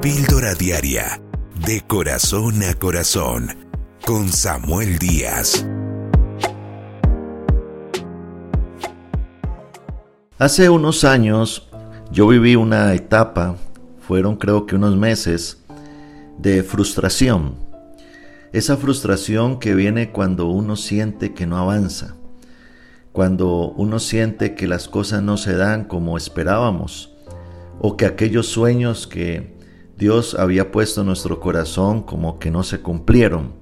Píldora Diaria, de corazón a corazón, con Samuel Díaz. Hace unos años yo viví una etapa, fueron creo que unos meses, de frustración. Esa frustración que viene cuando uno siente que no avanza, cuando uno siente que las cosas no se dan como esperábamos, o que aquellos sueños que Dios había puesto nuestro corazón como que no se cumplieron.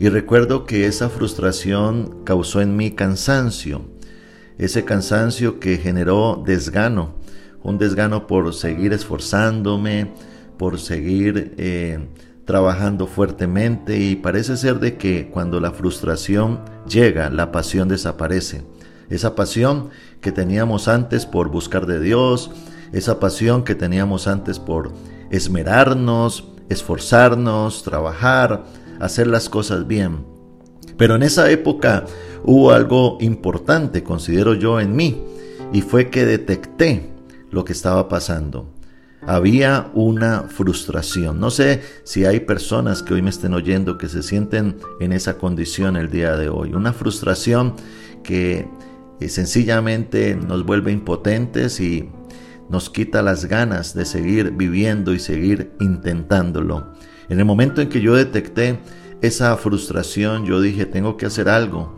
Y recuerdo que esa frustración causó en mí cansancio, ese cansancio que generó desgano, un desgano por seguir esforzándome, por seguir eh, trabajando fuertemente y parece ser de que cuando la frustración llega, la pasión desaparece. Esa pasión que teníamos antes por buscar de Dios, esa pasión que teníamos antes por esmerarnos, esforzarnos, trabajar, hacer las cosas bien. Pero en esa época hubo algo importante, considero yo, en mí, y fue que detecté lo que estaba pasando. Había una frustración. No sé si hay personas que hoy me estén oyendo que se sienten en esa condición el día de hoy. Una frustración que eh, sencillamente nos vuelve impotentes y nos quita las ganas de seguir viviendo y seguir intentándolo. En el momento en que yo detecté esa frustración, yo dije, tengo que hacer algo.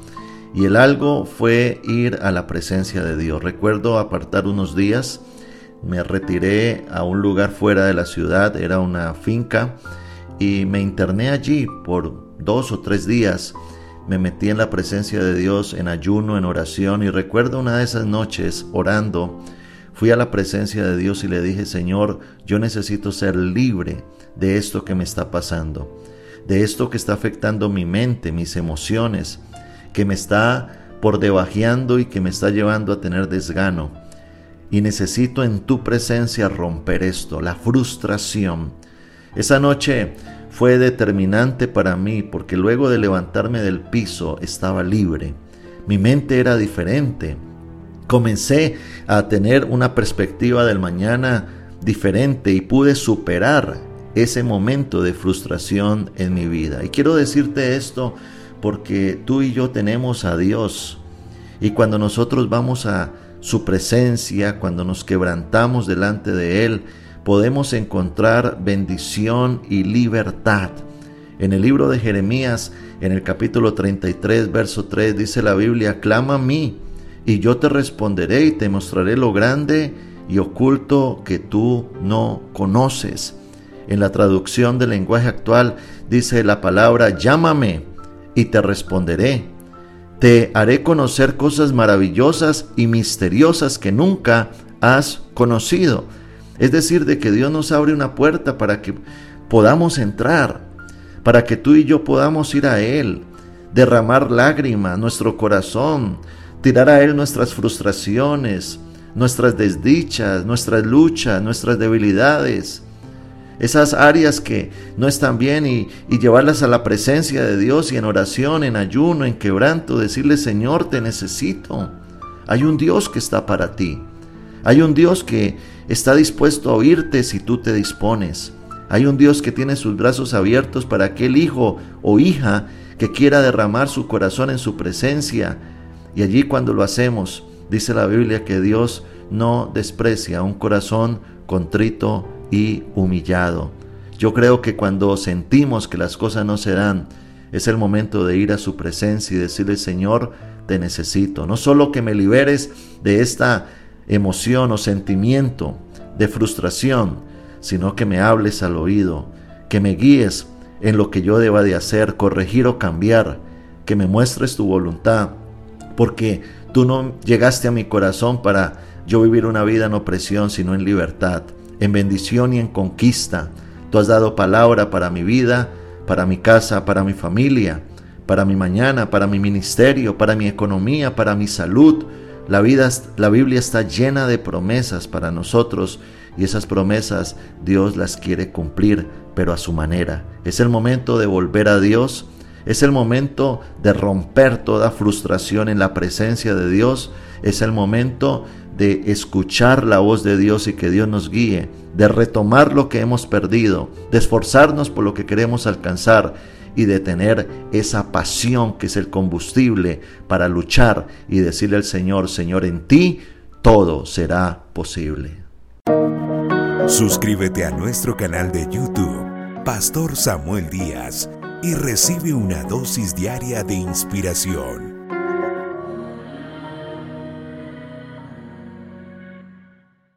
Y el algo fue ir a la presencia de Dios. Recuerdo apartar unos días, me retiré a un lugar fuera de la ciudad, era una finca, y me interné allí por dos o tres días. Me metí en la presencia de Dios en ayuno, en oración, y recuerdo una de esas noches orando, Fui a la presencia de Dios y le dije, Señor, yo necesito ser libre de esto que me está pasando, de esto que está afectando mi mente, mis emociones, que me está por debajeando y que me está llevando a tener desgano. Y necesito en tu presencia romper esto, la frustración. Esa noche fue determinante para mí porque luego de levantarme del piso estaba libre. Mi mente era diferente comencé a tener una perspectiva del mañana diferente y pude superar ese momento de frustración en mi vida. Y quiero decirte esto porque tú y yo tenemos a Dios. Y cuando nosotros vamos a su presencia, cuando nos quebrantamos delante de Él, podemos encontrar bendición y libertad. En el libro de Jeremías, en el capítulo 33, verso 3, dice la Biblia, clama a mí y yo te responderé y te mostraré lo grande y oculto que tú no conoces. En la traducción del lenguaje actual dice la palabra llámame y te responderé. Te haré conocer cosas maravillosas y misteriosas que nunca has conocido. Es decir, de que Dios nos abre una puerta para que podamos entrar, para que tú y yo podamos ir a Él, derramar lágrimas, nuestro corazón, tirar a Él nuestras frustraciones, nuestras desdichas, nuestras luchas, nuestras debilidades, esas áreas que no están bien y, llevarlas a la presencia de Dios y en oración, en ayuno, en quebranto, decirle, Señor, te necesito. Hay un Dios que está para ti. Hay un Dios que está dispuesto a oírte si tú te dispones. Hay un Dios que tiene sus brazos abiertos para aquel hijo o hija que quiera derramar su corazón en su presencia y allí cuando lo hacemos, dice la Biblia que Dios no desprecia un corazón contrito y humillado. Yo creo que cuando sentimos que las cosas no se dan, es el momento de ir a su presencia y decirle, Señor, te necesito. No solo que me liberes de esta emoción o sentimiento de frustración, sino que me hables al oído, que me guíes en lo que yo deba de hacer, corregir o cambiar, que me muestres tu voluntad porque tú no llegaste a mi corazón para yo vivir una vida en opresión, sino en libertad, en bendición y en conquista. Tú has dado palabra para mi vida, para mi casa, para mi familia, para mi mañana, para mi ministerio, para mi economía, para mi salud. La, vida, la Biblia está llena de promesas para nosotros y esas promesas Dios las quiere cumplir, pero a su manera. Es el momento de volver a Dios es el momento de romper toda frustración en la presencia de Dios. Es el momento de escuchar la voz de Dios y que Dios nos guíe, de retomar lo que hemos perdido, de esforzarnos por lo que queremos alcanzar y de tener esa pasión que es el combustible para luchar y decirle al Señor, Señor, en ti todo será posible. Suscríbete a nuestro canal de YouTube, Pastor Samuel Díaz, y recibe una dosis diaria de inspiración.